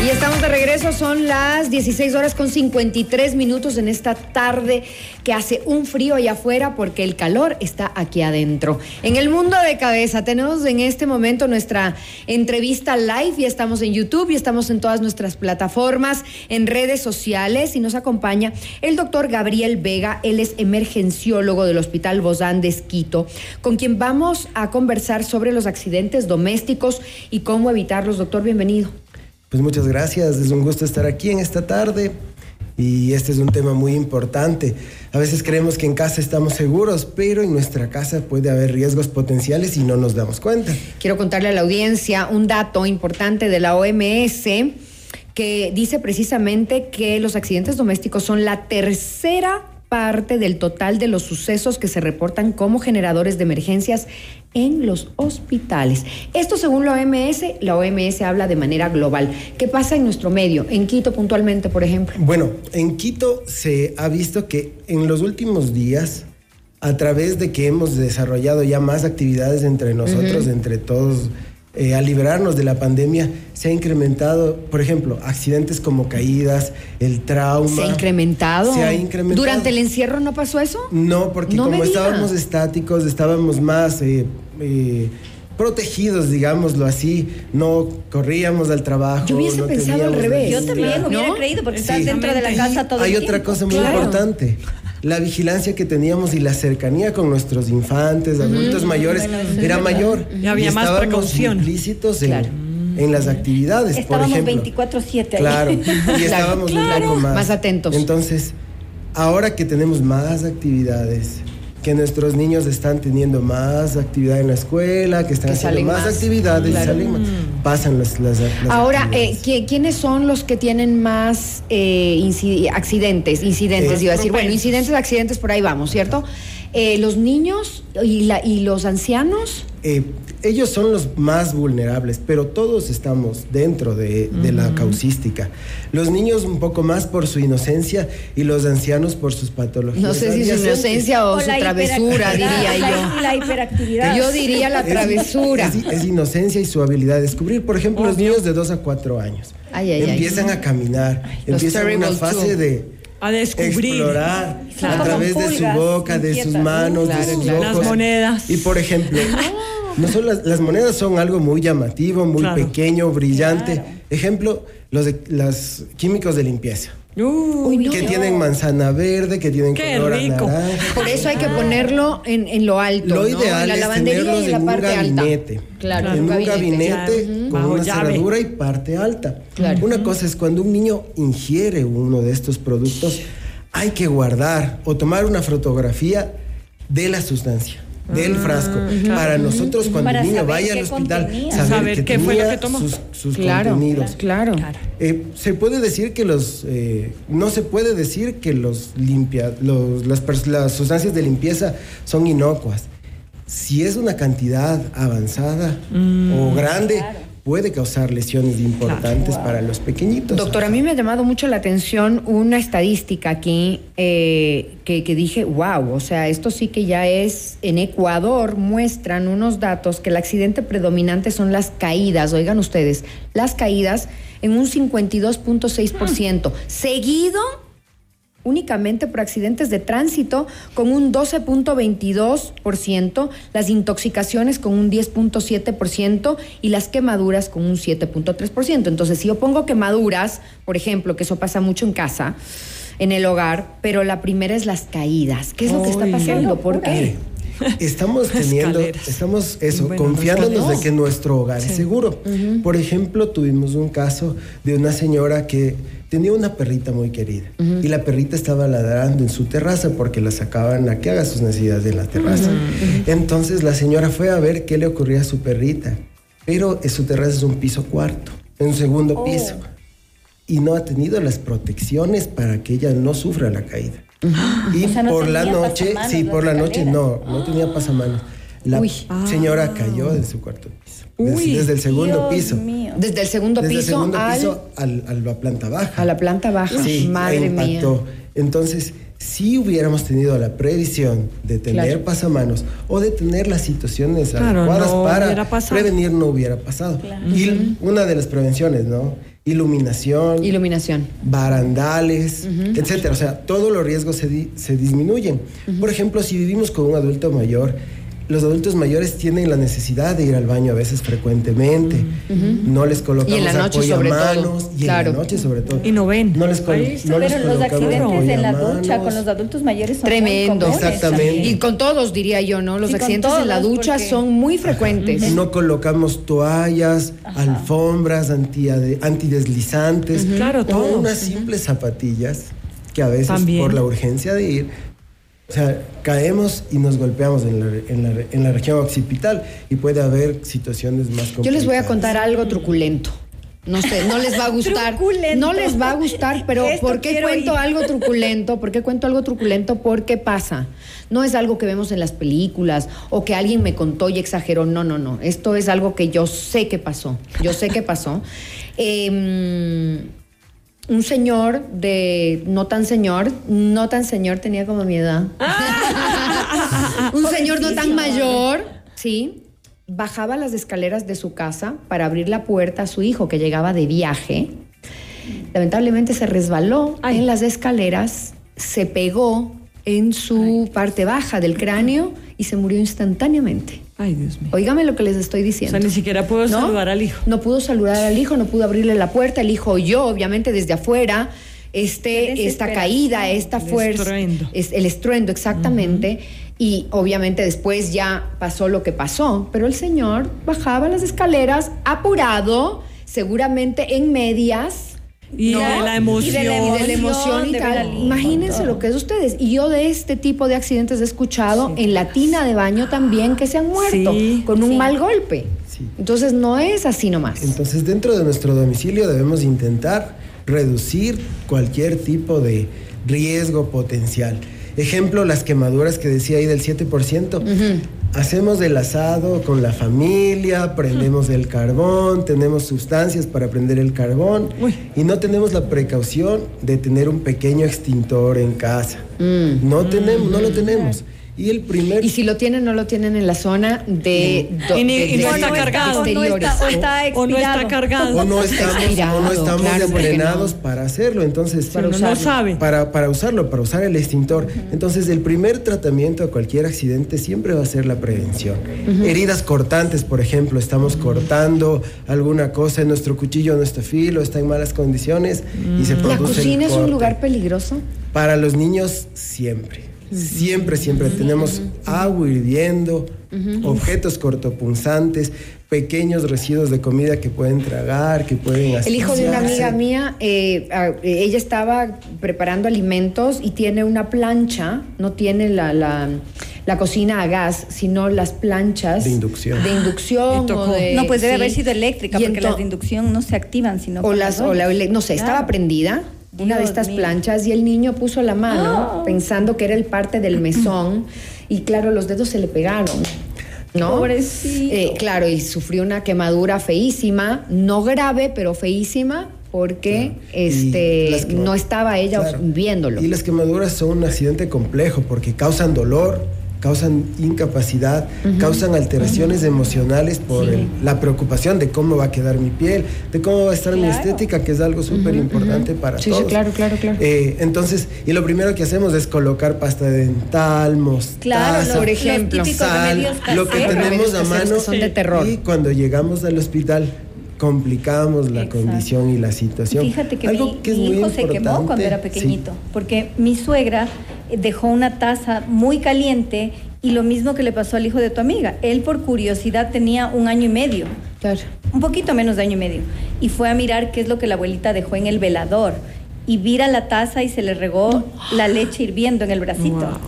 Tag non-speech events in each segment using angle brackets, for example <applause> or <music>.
Y estamos de regreso, son las 16 horas con 53 minutos en esta tarde que hace un frío allá afuera porque el calor está aquí adentro. En el mundo de cabeza tenemos en este momento nuestra entrevista live y estamos en YouTube y estamos en todas nuestras plataformas, en redes sociales y nos acompaña el doctor Gabriel Vega, él es emergenciólogo del Hospital Bozán de Esquito, con quien vamos a conversar sobre los accidentes domésticos y cómo evitarlos. Doctor, bienvenido. Pues muchas gracias, es un gusto estar aquí en esta tarde y este es un tema muy importante. A veces creemos que en casa estamos seguros, pero en nuestra casa puede haber riesgos potenciales y no nos damos cuenta. Quiero contarle a la audiencia un dato importante de la OMS que dice precisamente que los accidentes domésticos son la tercera parte del total de los sucesos que se reportan como generadores de emergencias en los hospitales. Esto según la OMS, la OMS habla de manera global. ¿Qué pasa en nuestro medio? En Quito puntualmente, por ejemplo. Bueno, en Quito se ha visto que en los últimos días, a través de que hemos desarrollado ya más actividades entre nosotros, entre todos, eh, a liberarnos de la pandemia, se ha incrementado, por ejemplo, accidentes como caídas, el trauma. ¿Se ha incrementado? Se ha incrementado. ¿Durante el encierro no pasó eso? No, porque No como estábamos estáticos, estábamos más eh, eh, protegidos, digámoslo así, no corríamos al trabajo. Yo hubiese no pensado al revés. Yo también necesidad. hubiera ¿No? creído porque Sí. estás dentro de la casa todo Hay el otra tiempo. cosa muy Claro. importante. La vigilancia que teníamos y la cercanía con nuestros infantes, adultos mayores, era mayor. Ya había y más estábamos precaución. implícitos en, Claro. en las actividades, por Estábamos ejemplo. 24-7 ahí. Claro, y <laughs> estábamos un poco más. Más atentos. Entonces, ahora que tenemos más actividades, que nuestros niños están teniendo más actividad en la escuela, que están Que haciendo más, más. actividades, Claro. salen más, pasan las, las, las Ahora, eh, actividades. ¿qui- ¿quiénes son los que tienen más eh, inci- accidentes? Incidentes, Eh, iba a decir. Bueno, incidentes, accidentes, por ahí vamos, ¿cierto? Eh, los niños y, la, y los ancianos. Eh, ellos son los más vulnerables, pero todos estamos dentro de, de la causística. Los niños un poco más por su inocencia y los ancianos por sus patologías. No sé si su inocencia o, O su travesura, diría yo. La hiperactividad. Yo diría la Es- travesura. Es, es inocencia y su habilidad de descubrir. Por ejemplo, los niños de 2 a 4 años Ay, ay, ay. empiezan a caminar, empiezan una fase two. de A descubrir. explorar a través de su boca, de sus manos, Claro, de sus claro. ojos. Las monedas. Y por ejemplo, <laughs> no son las, las monedas son algo muy llamativo, muy pequeño, brillante. Ejemplo, los de, las químicos de limpieza. Uy, no. que tienen manzana verde, que tienen Qué color a rico. naranja. Por eso hay que ponerlo en, en lo alto. Lo ¿no? ideal en la es lavandería tenerlos y en la en un parte gabinete. alta. Claro, en un gabinete Claro. con Bajo una llave. cerradura y parte alta. Claro. Una cosa es cuando un niño ingiere uno de estos productos, hay que guardar o tomar una fotografía de la sustancia. Del Ah, frasco. Para nosotros, cuando Para el niño vaya al hospital, contenía. saber, Saber que qué fue lo tenía que tomó. sus, sus Claro, contenidos. claro. Eh, se puede decir que los eh, no se puede decir que los limpia los, las, las sustancias de limpieza son inocuas. Si es una cantidad avanzada o grande, puede causar lesiones importantes para los pequeñitos. Doctor, a mí me ha llamado mucho la atención una estadística aquí eh, que, que dije, wow, o sea, esto sí que ya es, en Ecuador muestran unos datos que el accidente predominante son las caídas, oigan ustedes, las caídas en un 52.6%, seguido únicamente por accidentes de tránsito con un 12.22%, las intoxicaciones con un 10.7% y las quemaduras con un 7.3%. Entonces, si yo pongo quemaduras, por ejemplo, que eso pasa mucho en casa, en el hogar, pero la primera es las caídas. ¿Qué es lo que está pasando? ¿Por qué? <laughs> Estamos teniendo, Escaleras. estamos eso, Bueno, confiándonos no. de que nuestro hogar es seguro. Por ejemplo, tuvimos un caso de una señora que tenía una perrita muy querida y la perrita estaba ladrando en su terraza porque la sacaban a que haga sus necesidades en la terraza. Entonces la señora fue a ver qué le ocurría a su perrita, pero en su terraza es un piso cuarto, en un segundo Oh. piso y no ha tenido las protecciones para que ella no sufra la caída. Y <gasps> O sea, no por la noche, pasamanos sí, por la noche no, no tenía pasamanos. La Uy. señora cayó de su cuarto piso, Uy. desde, el segundo Dios piso. mío. Desde el segundo Desde el piso, segundo al- piso al- a la planta baja. a la planta baja. Sí, Madre impactó. mía. Entonces, si hubiéramos tenido la previsión de tener Claro. pasamanos o de tener las situaciones Claro, adecuadas no para prevenir, no hubiera pasado. Y una de las prevenciones, ¿no? Iluminación, Iluminación. barandales, etcétera. O sea, todos los riesgos se, di- se disminuyen. Por ejemplo, si vivimos con un adulto mayor, los adultos mayores tienen la necesidad de ir al baño a veces frecuentemente. No les colocamos Y en la noche sobre todo, apoyamanos, y claro. en la noche sobre todo. Y no ven. No les, col- Ahí está, no les Pero los colocamos accidentes en la ducha con los adultos mayores son muy Tremendo. Exactamente. Y con todos, diría yo, ¿no? Los Sí, accidentes en la ducha porque- son muy frecuentes. No colocamos toallas, alfombras antiade- antideslizantes. Claro, o todo. unas simples zapatillas que a veces También. por la urgencia de ir, o sea, caemos y nos golpeamos en la, en la- en la región occipital y puede haber situaciones más complicadas. Yo les voy a contar algo truculento. No sé, no les va a gustar. Truculento. No les va a gustar, pero Esto ¿por qué cuento algo truculento? ¿Por qué cuento algo truculento? Porque pasa. No es algo que vemos en las películas o que alguien me contó y exageró. No, no, no. Esto es algo que yo sé que pasó. Yo sé que pasó. Eh, un señor de no tan señor, no tan señor, tenía como mi edad. <laughs> un señor no tan mayor, sí, bajaba las escaleras de su casa para abrir la puerta a su hijo que llegaba de viaje. Lamentablemente se resbaló Ay. en las escaleras, se pegó en su parte baja del cráneo y se murió instantáneamente. Ay, Dios mío. Óigame lo que les estoy O diciendo. sea, ni siquiera puedo ¿No? saludar al hijo. No pudo saludar al hijo, no pudo abrirle la puerta. El hijo oyó, obviamente, desde afuera, este, esta caída, esta El fuerza. estruendo. Es el estruendo, exactamente. Y obviamente después ya pasó lo que pasó. Pero el señor bajaba las escaleras apurado, seguramente en medias. Y ¿no? de la emoción. Y de la Y de la emoción y de tal. Imagínense todo. lo que es ustedes. Y yo de este tipo de accidentes he escuchado en la tina de baño también que se han muerto Sí, con un sí. mal golpe. Sí. Entonces no es así nomás. Entonces, dentro de nuestro domicilio debemos intentar reducir cualquier tipo de riesgo potencial. Ejemplo, las quemaduras que decía ahí del 7%. Hacemos el asado con la familia, prendemos el carbón, tenemos sustancias para prender el carbón Uy. y no tenemos la precaución de tener un pequeño extintor en casa. No tenemos, no lo tenemos. Y el primer Y si lo tienen, no lo tienen en la zona de, do- Y ni- de- y no de- está de cargado. O no está, o está O no está cargado. o no estamos, expirado, o no estamos claro, entrenados no. para hacerlo. Entonces, Pero no usarlo. sabe. para, para usarlo, para usar el extintor. Entonces, el primer tratamiento a cualquier accidente siempre va a ser la prevención. Heridas cortantes, por ejemplo, estamos cortando alguna cosa en nuestro cuchillo, nuestro filo, está en malas condiciones y se ¿La produce el cocina es un lugar peligroso? Para los niños, siempre. Siempre, siempre tenemos agua hirviendo, objetos cortopunzantes, pequeños residuos de comida que pueden tragar, que pueden El hijo de una amiga mía, eh, eh, ella estaba preparando alimentos y tiene una plancha, no tiene la, la, la cocina a gas, sino las planchas De inducción. De inducción o de- No, pues debe sí. haber sido eléctrica, Y porque las de inducción no se activan, sino o las, o la- no sé, estaba prendida una de estas mío. planchas y el niño puso la mano Ah. pensando que era el parte del mesón y claro, los dedos se le pegaron. ¿No? Pobrecito. Eh, claro, y sufrió una quemadura feísima, no grave, pero feísima, porque este no estaba ella Claro. viéndolo. Y las quemaduras son un accidente complejo porque causan dolor, causan incapacidad, causan alteraciones emocionales por el- la preocupación de cómo va a quedar mi piel, de cómo va a estar mi estética, que es algo súper importante para Sí, sí, todos. claro, claro, claro. Eh, entonces, y lo primero que hacemos es colocar pasta dental, mostaza, Claro, por ejemplo. sal, lo que tenemos a mano que son de terror. y cuando llegamos al hospital complicamos la Exacto. condición y la situación. Fíjate que Algo mi, que es mi muy hijo se quemó cuando era sí. pequeñito, porque mi suegra dejó una taza muy caliente y lo mismo que le pasó al hijo de tu amiga. Él por curiosidad tenía un año y medio, Claro. un poquito menos de año y medio, y fue a mirar qué es lo que la abuelita dejó en el velador. Y vira la taza y se le regó la leche hirviendo en el bracito. Wow.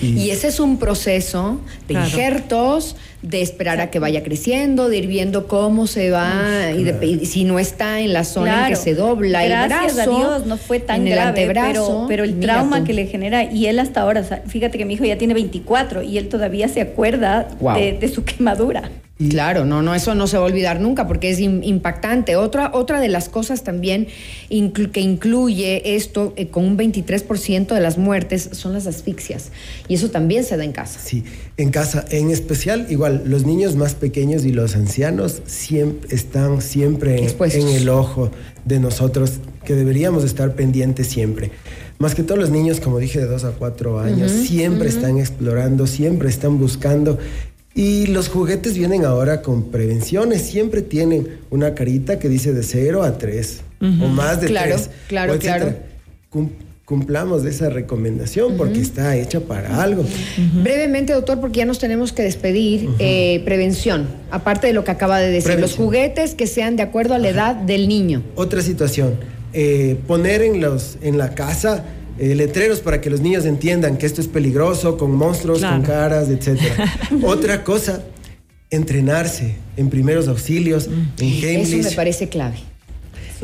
Y ese es un proceso de Claro. injertos, de esperar a que vaya creciendo, de ir viendo cómo se va, y, de- y si no está en la zona en que se dobla Gracias el brazo. a Dios no fue tan en el grave, antebrazo, pero, pero el trauma tú. que le genera, y él hasta ahora, o sea, fíjate que mi hijo ya tiene 24 y él todavía se acuerda Wow. de, de su quemadura. Y- Claro, no, no, eso no se va a olvidar nunca porque es im- impactante. Otra, otra de las cosas también inclu- que incluye esto eh, con un 23% de las muertes son las asfixias. Y eso también se da en casa. Sí, en casa, en especial, igual los niños más pequeños y los ancianos siempre, están siempre en, en el ojo de nosotros, que deberíamos estar pendientes siempre. Más que todos los niños, como dije, de 2 a 4 años, siempre están explorando, siempre están buscando. Y los juguetes vienen ahora con prevenciones, siempre tienen una carita que dice de 0 a 3 o más de 3. Claro, claro, claro cumplamos esa recomendación porque está hecha para algo. Brevemente, doctor, porque ya nos tenemos que despedir, eh, prevención, aparte de lo que acaba de decir, los juguetes que sean de acuerdo a la edad del niño. Otra situación, eh, poner en, los, en la casa eh, letreros para que los niños entiendan que esto es peligroso, con monstruos, con caras, etc. <laughs> Otra cosa, entrenarse en primeros auxilios, en Heimlich. Eso me parece clave.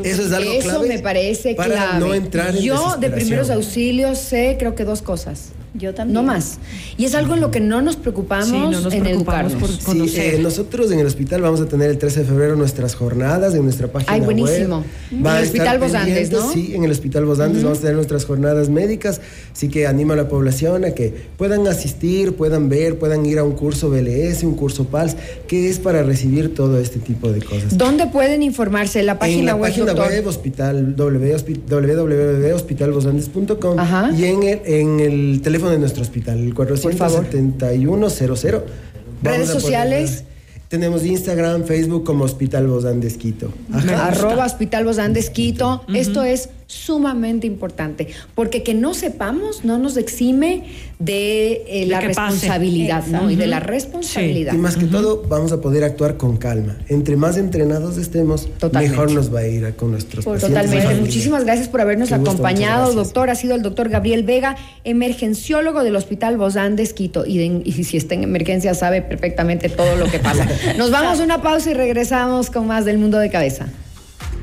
Eso es algo Eso me parece para clave. no entrar en Yo de primeros auxilios sé creo que dos cosas. Yo también. No más. Y es algo en lo que no nos preocupamos Sí, no nos en preocupamos educarnos. por conocer. Sí, eh, nosotros en el hospital vamos a tener el 13 de febrero nuestras jornadas en nuestra página Ay, buenísimo. web. En el estar Hospital Vos Andes, pendientes, ¿no? Sí, en el Hospital Vos Andes vamos a tener nuestras jornadas médicas, así que animo a la población a que puedan asistir, puedan ver, puedan ir a un curso BLS, un curso PALS, que es para recibir todo este tipo de cosas. ¿Dónde pueden informarse? La página en la web, página doctor. web hospital www.hospitalvosandes.com y en el, en el teléfono de nuestro hospital, el 47100. Redes sociales. Tenemos Instagram, Facebook como Hospital Andes Quito. Arroba Hospital Andes Quito. Esto es sumamente importante, porque que no sepamos no nos exime de eh, la responsabilidad, ¿no? Y de la responsabilidad. Y más que todo, vamos a poder actuar con calma. Entre más entrenados estemos, Totalmente. mejor nos va a ir con nuestros pacientes. Totalmente. Muchísimas gracias por habernos Qué acompañado, doctor. Ha sido el doctor Gabriel Vega, emergenciólogo del Hospital Vos Andes Quito. Y, de- y si está en emergencia, sabe perfectamente todo lo que pasa. <laughs> Nos vamos a una pausa y regresamos con más del mundo de cabeza.